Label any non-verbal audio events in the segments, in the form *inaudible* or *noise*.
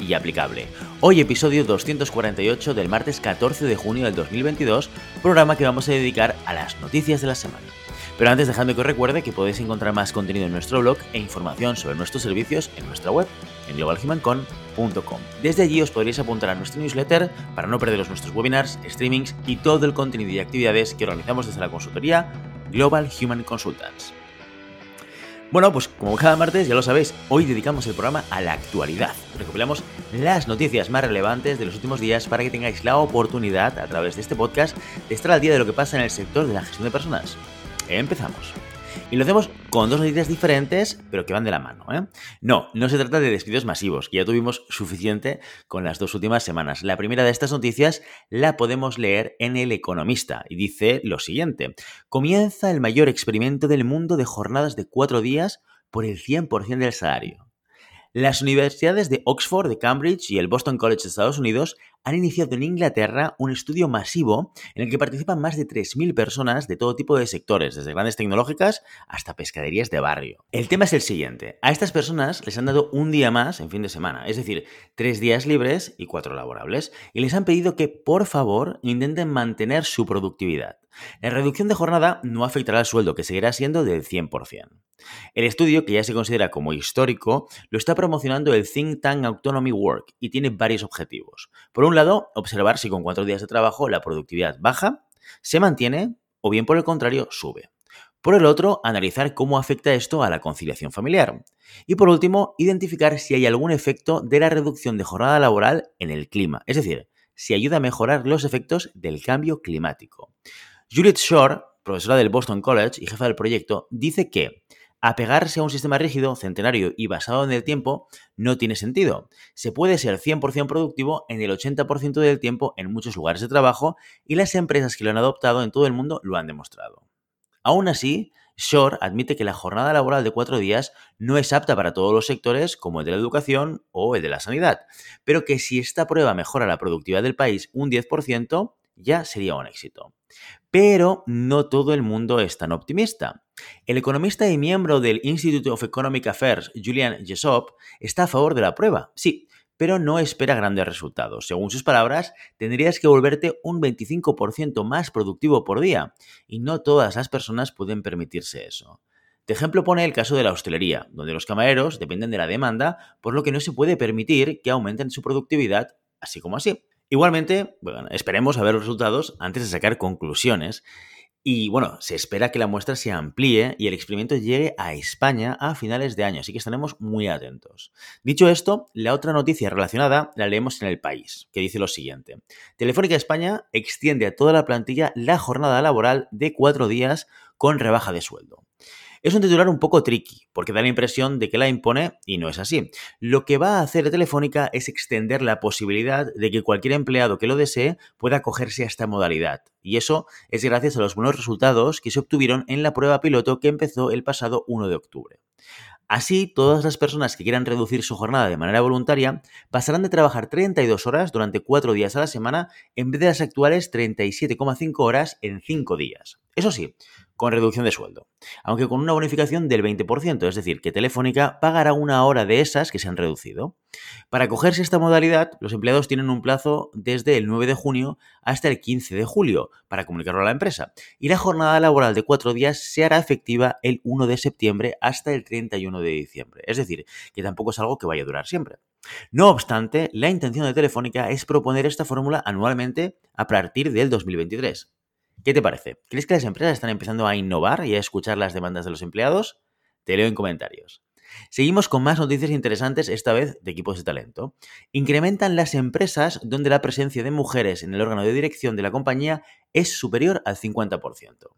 y aplicable. Hoy episodio 248 del martes 14 de junio del 2022, programa que vamos a dedicar a las noticias de la semana. Pero antes dejadme que os recuerde que podéis encontrar más contenido en nuestro blog e información sobre nuestros servicios en nuestra web, en globalhumancon.com. Desde allí os podréis apuntar a nuestro newsletter para no perderos nuestros webinars, streamings y todo el contenido y actividades que organizamos desde la consultoría Global Human Consultants. Bueno, pues como cada martes, ya lo sabéis, hoy dedicamos el programa a la actualidad. Recopilamos las noticias más relevantes de los últimos días para que tengáis la oportunidad, a través de este podcast, de estar al día de lo que pasa en el sector de la gestión de personas. Empezamos. Y lo hacemos con dos noticias diferentes, pero que van de la mano. ¿eh? No, no se trata de despidos masivos, que ya tuvimos suficiente con las dos últimas semanas. La primera de estas noticias la podemos leer en El Economista y dice lo siguiente. Comienza el mayor experimento del mundo de jornadas de cuatro días por el 100% del salario. Las universidades de Oxford, de Cambridge y el Boston College de Estados Unidos han iniciado en Inglaterra un estudio masivo en el que participan más de 3.000 personas de todo tipo de sectores, desde grandes tecnológicas hasta pescaderías de barrio. El tema es el siguiente. A estas personas les han dado un día más en fin de semana, es decir, tres días libres y cuatro laborables, y les han pedido que, por favor, intenten mantener su productividad. La reducción de jornada no afectará al sueldo, que seguirá siendo del 100%. El estudio, que ya se considera como histórico, lo está promocionando el Think Tank Autonomy Work y tiene varios objetivos. Por un lado, observar si con cuatro días de trabajo la productividad baja, se mantiene o bien por el contrario sube. Por el otro, analizar cómo afecta esto a la conciliación familiar. Y por último, identificar si hay algún efecto de la reducción de jornada laboral en el clima, es decir, si ayuda a mejorar los efectos del cambio climático. Juliet Shore, profesora del Boston College y jefa del proyecto, dice que apegarse a un sistema rígido, centenario y basado en el tiempo no tiene sentido. Se puede ser 100% productivo en el 80% del tiempo en muchos lugares de trabajo y las empresas que lo han adoptado en todo el mundo lo han demostrado. Aún así, Shore admite que la jornada laboral de cuatro días no es apta para todos los sectores como el de la educación o el de la sanidad, pero que si esta prueba mejora la productividad del país un 10%, ya sería un éxito. Pero no todo el mundo es tan optimista. El economista y miembro del Institute of Economic Affairs, Julian Jessop, está a favor de la prueba, sí, pero no espera grandes resultados. Según sus palabras, tendrías que volverte un 25% más productivo por día, y no todas las personas pueden permitirse eso. De ejemplo pone el caso de la hostelería, donde los camareros dependen de la demanda, por lo que no se puede permitir que aumenten su productividad así como así. Igualmente, bueno, esperemos a ver los resultados antes de sacar conclusiones. Y bueno, se espera que la muestra se amplíe y el experimento llegue a España a finales de año, así que estaremos muy atentos. Dicho esto, la otra noticia relacionada la leemos en el país, que dice lo siguiente. Telefónica España extiende a toda la plantilla la jornada laboral de cuatro días con rebaja de sueldo. Es un titular un poco tricky, porque da la impresión de que la impone y no es así. Lo que va a hacer Telefónica es extender la posibilidad de que cualquier empleado que lo desee pueda acogerse a esta modalidad. Y eso es gracias a los buenos resultados que se obtuvieron en la prueba piloto que empezó el pasado 1 de octubre. Así, todas las personas que quieran reducir su jornada de manera voluntaria pasarán de trabajar 32 horas durante 4 días a la semana en vez de las actuales 37,5 horas en 5 días. Eso sí, con reducción de sueldo, aunque con una bonificación del 20%, es decir, que Telefónica pagará una hora de esas que se han reducido. Para acogerse a esta modalidad, los empleados tienen un plazo desde el 9 de junio hasta el 15 de julio para comunicarlo a la empresa, y la jornada laboral de cuatro días se hará efectiva el 1 de septiembre hasta el 31 de diciembre, es decir, que tampoco es algo que vaya a durar siempre. No obstante, la intención de Telefónica es proponer esta fórmula anualmente a partir del 2023. ¿Qué te parece? ¿Crees que las empresas están empezando a innovar y a escuchar las demandas de los empleados? Te leo en comentarios. Seguimos con más noticias interesantes, esta vez de equipos de talento. Incrementan las empresas donde la presencia de mujeres en el órgano de dirección de la compañía es superior al 50%.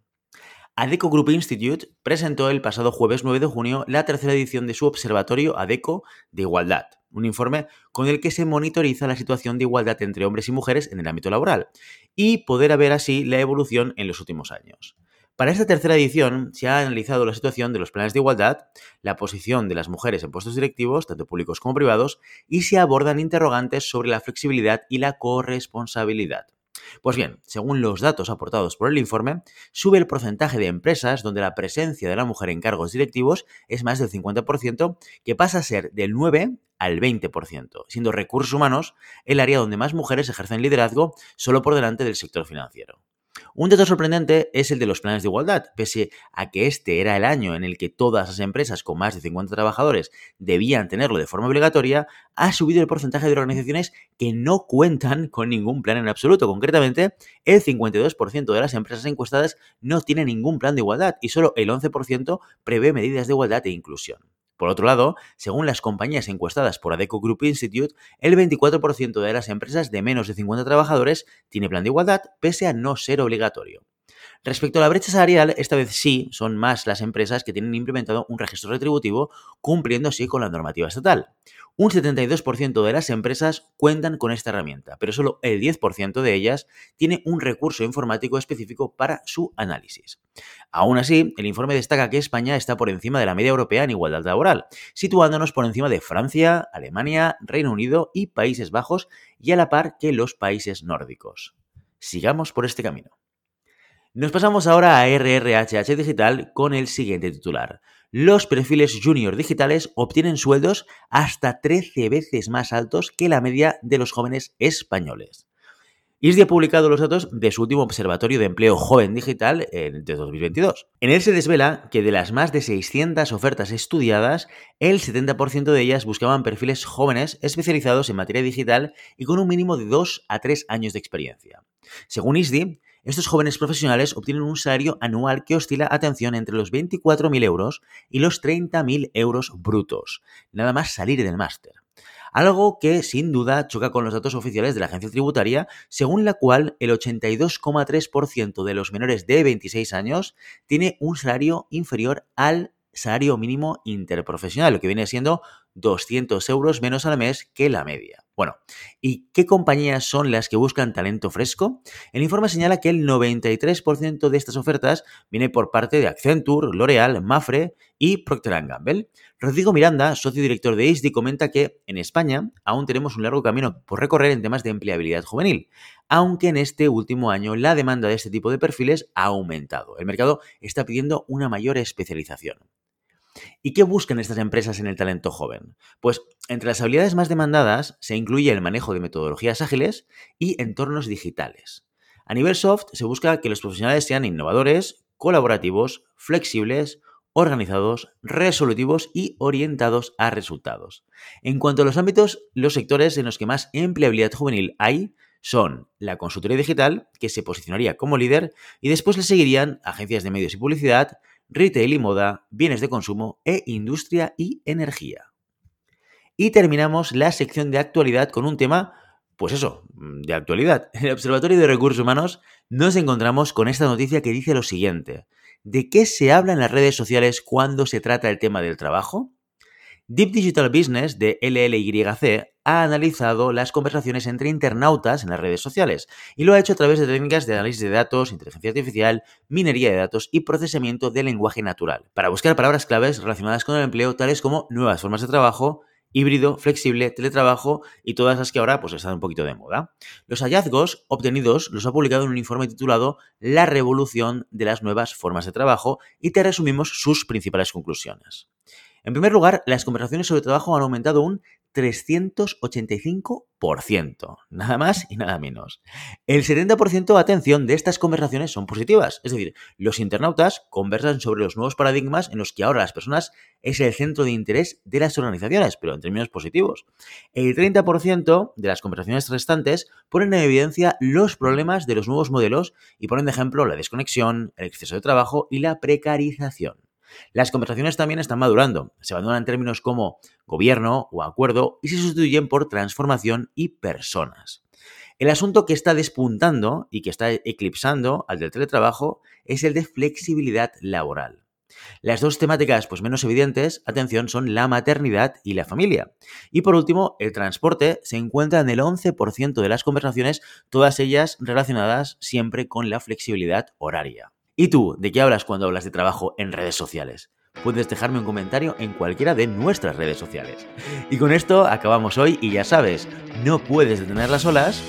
ADECO Group Institute presentó el pasado jueves 9 de junio la tercera edición de su observatorio ADECO de igualdad, un informe con el que se monitoriza la situación de igualdad entre hombres y mujeres en el ámbito laboral. y poder ver así la evolución en los últimos años. Para esta tercera edición se ha analizado la situación de los planes de igualdad, la posición de las mujeres en puestos directivos, tanto públicos como privados, y se abordan interrogantes sobre la flexibilidad y la corresponsabilidad. Pues bien, según los datos aportados por el informe, sube el porcentaje de empresas donde la presencia de la mujer en cargos directivos es más del 50%, que pasa a ser del 9 al 20%, siendo recursos humanos el área donde más mujeres ejercen liderazgo solo por delante del sector financiero. Un dato sorprendente es el de los planes de igualdad, pese a que este era el año en el que todas las empresas con más de 50 trabajadores debían tenerlo de forma obligatoria, ha subido el porcentaje de organizaciones que no cuentan con ningún plan en absoluto. Concretamente, el 52% de las empresas encuestadas no tiene ningún plan de igualdad y solo el 11% prevé medidas de igualdad e inclusión. Por otro lado, según las compañías encuestadas por Adeco Group Institute, el 24% de las empresas de menos de 50 trabajadores tiene plan de igualdad, pese a no ser obligatorio. Respecto a la brecha salarial, esta vez sí son más las empresas que tienen implementado un registro retributivo cumpliendo así con la normativa estatal. Un 72% de las empresas cuentan con esta herramienta, pero solo el 10% de ellas tiene un recurso informático específico para su análisis. Aún así, el informe destaca que España está por encima de la media europea en igualdad laboral, situándonos por encima de Francia, Alemania, Reino Unido y Países Bajos y a la par que los países nórdicos. Sigamos por este camino. Nos pasamos ahora a RRHH Digital con el siguiente titular. Los perfiles junior digitales obtienen sueldos hasta 13 veces más altos que la media de los jóvenes españoles. ISDI ha publicado los datos de su último Observatorio de Empleo Joven Digital de 2022. En él se desvela que de las más de 600 ofertas estudiadas, el 70% de ellas buscaban perfiles jóvenes especializados en materia digital y con un mínimo de 2 a 3 años de experiencia. Según ISDI, estos jóvenes profesionales obtienen un salario anual que oscila, atención, entre los 24.000 euros y los 30.000 euros brutos, nada más salir del máster. Algo que sin duda choca con los datos oficiales de la agencia tributaria, según la cual el 82,3% de los menores de 26 años tiene un salario inferior al salario mínimo interprofesional, lo que viene siendo 200 euros menos al mes que la media. Bueno, ¿y qué compañías son las que buscan talento fresco? El informe señala que el 93% de estas ofertas viene por parte de Accenture, L'Oreal, Mafre y Procter Gamble. Rodrigo Miranda, socio director de ISDI, comenta que en España aún tenemos un largo camino por recorrer en temas de empleabilidad juvenil, aunque en este último año la demanda de este tipo de perfiles ha aumentado. El mercado está pidiendo una mayor especialización. ¿Y qué buscan estas empresas en el talento joven? Pues entre las habilidades más demandadas se incluye el manejo de metodologías ágiles y entornos digitales. A nivel soft se busca que los profesionales sean innovadores, colaborativos, flexibles, organizados, resolutivos y orientados a resultados. En cuanto a los ámbitos, los sectores en los que más empleabilidad juvenil hay son la consultoría digital, que se posicionaría como líder, y después le seguirían agencias de medios y publicidad, retail y moda, bienes de consumo e industria y energía. Y terminamos la sección de actualidad con un tema, pues eso, de actualidad. *laughs* En el Observatorio de Recursos Humanos nos encontramos con esta noticia que dice lo siguiente. ¿De qué se habla en las redes sociales cuando se trata el tema del trabajo? Deep Digital Business de LLYC ha analizado las conversaciones entre internautas en las redes sociales y lo ha hecho a través de técnicas de análisis de datos, inteligencia artificial, minería de datos y procesamiento de lenguaje natural, para buscar palabras claves relacionadas con el empleo tales como nuevas formas de trabajo, híbrido, flexible, teletrabajo y todas las que ahora pues están un poquito de moda. Los hallazgos obtenidos los ha publicado en un informe titulado La revolución de las nuevas formas de trabajo y te resumimos sus principales conclusiones. En primer lugar, las conversaciones sobre trabajo han aumentado un 385%, nada más y nada menos. El 70%, atención, de estas conversaciones son positivas, es decir, los internautas conversan sobre los nuevos paradigmas en los que ahora las personas es el centro de interés de las organizaciones, pero en términos positivos. El 30% de las conversaciones restantes ponen en evidencia los problemas de los nuevos modelos y ponen de ejemplo la desconexión, el exceso de trabajo y la precarización. Las conversaciones también están madurando. Se abandonan términos como gobierno o acuerdo y se sustituyen por transformación y personas. El asunto que está despuntando y que está eclipsando al del teletrabajo es el de flexibilidad laboral. Las dos temáticas pues menos evidentes, atención, son la maternidad y la familia. Y por último, el transporte se encuentra en el 11% de las conversaciones, todas ellas relacionadas siempre con la flexibilidad horaria. ¿Y tú, de qué hablas cuando hablas de trabajo en redes sociales? Puedes dejarme un comentario en cualquiera de nuestras redes sociales. Y con esto acabamos hoy y ya sabes, no puedes detener las olas,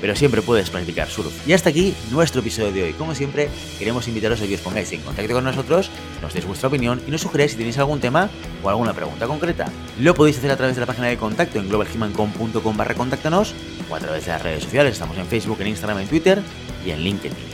pero siempre puedes practicar surf. Y hasta aquí nuestro episodio de hoy. Como siempre, queremos invitaros a que os pongáis en contacto con nosotros, nos deis vuestra opinión y nos sugeráis si tenéis algún tema o alguna pregunta concreta. Lo podéis hacer a través de la página de contacto en globalhumancom.com barra contáctanos o a través de las redes sociales. Estamos en Facebook, en Instagram, en Twitter y en LinkedIn.